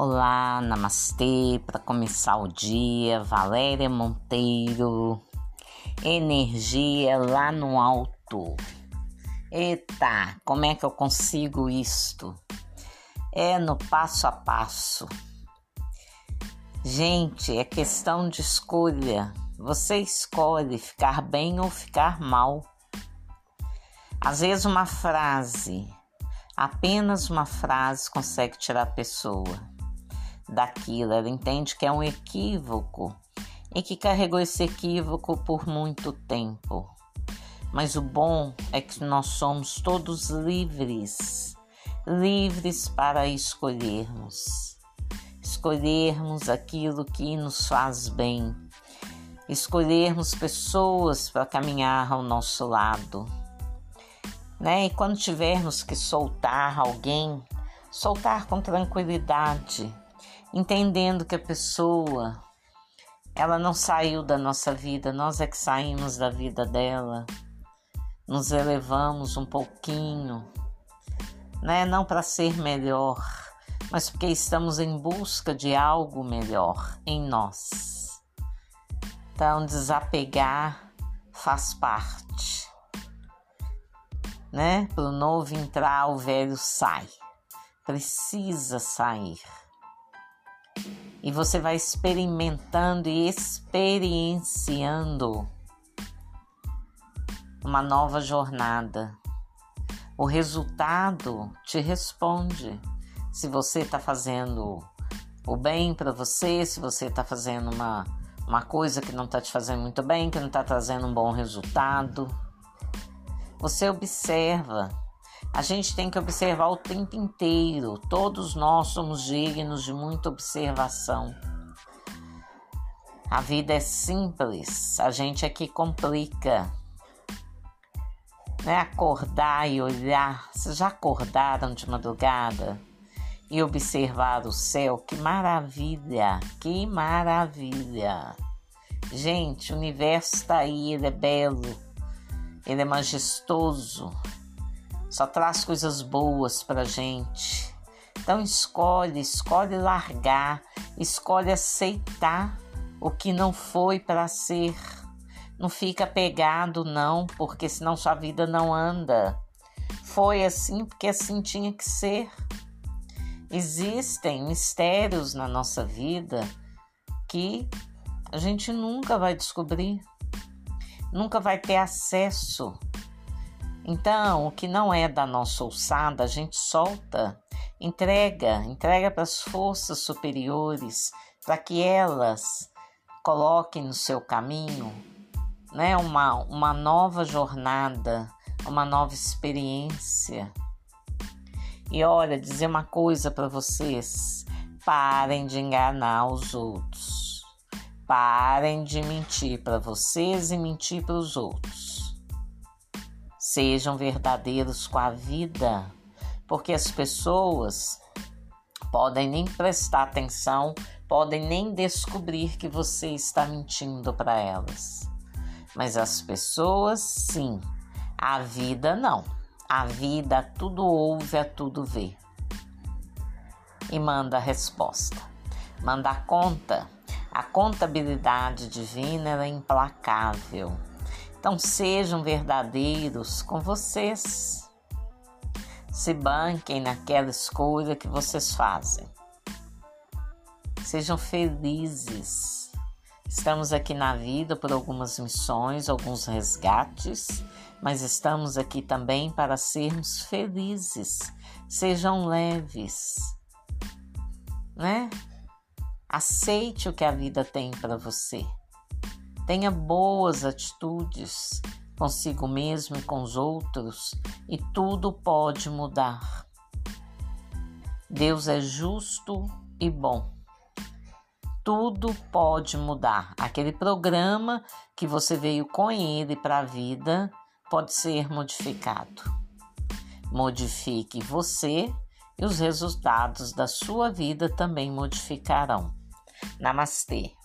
Olá, namastê, para começar o dia, Valéria Monteiro, energia lá no alto. Eita, como é que eu consigo isto? É no passo a passo. Gente, é questão de escolha. Você escolhe ficar bem ou ficar mal. Às vezes, uma frase, apenas uma frase, consegue tirar a pessoa daquilo. Ela entende que é um equívoco e que carregou esse equívoco por muito tempo. Mas o bom é que nós somos todos livres, livres para escolhermos. Escolhermos aquilo que nos faz bem, escolhermos pessoas para caminhar ao nosso lado. Né? E quando tivermos que soltar alguém, soltar com tranquilidade, entendendo que a pessoa ela não saiu da nossa vida, nós é que saímos da vida dela. Nos elevamos um pouquinho, né? Não para ser melhor, mas porque estamos em busca de algo melhor em nós. Então, desapegar faz parte, né? Para o novo entrar, o velho sai. Precisa sair e você vai experimentando e experienciando uma nova jornada. O resultado te responde se você está fazendo o bem para você, se você está fazendo uma, uma coisa que não está te fazendo muito bem, que não está trazendo um bom resultado. Você observa a gente tem que observar o tempo inteiro. Todos nós somos dignos de muita observação. A vida é simples, a gente é que complica. Né? Acordar e olhar. Vocês já acordaram de madrugada e observar o céu? Que maravilha! Que maravilha! Gente, o universo está aí, ele é belo, ele é majestoso só traz coisas boas pra gente. Então escolhe, escolhe largar, escolhe aceitar o que não foi para ser. Não fica pegado não, porque senão sua vida não anda. Foi assim porque assim tinha que ser. Existem mistérios na nossa vida que a gente nunca vai descobrir, nunca vai ter acesso então, o que não é da nossa alçada, a gente solta, entrega, entrega para as forças superiores, para que elas coloquem no seu caminho né, uma, uma nova jornada, uma nova experiência. E olha, dizer uma coisa para vocês: parem de enganar os outros, parem de mentir para vocês e mentir para os outros. Sejam verdadeiros com a vida, porque as pessoas podem nem prestar atenção, podem nem descobrir que você está mentindo para elas. Mas as pessoas, sim. A vida, não. A vida, tudo ouve, a tudo vê. E manda a resposta. Manda a conta. A contabilidade divina é implacável então sejam verdadeiros com vocês. Se banquem naquela escolha que vocês fazem. Sejam felizes. Estamos aqui na vida por algumas missões, alguns resgates, mas estamos aqui também para sermos felizes. Sejam leves, né? Aceite o que a vida tem para você. Tenha boas atitudes consigo mesmo e com os outros, e tudo pode mudar. Deus é justo e bom. Tudo pode mudar. Aquele programa que você veio com ele para a vida pode ser modificado. Modifique você e os resultados da sua vida também modificarão. Namastê.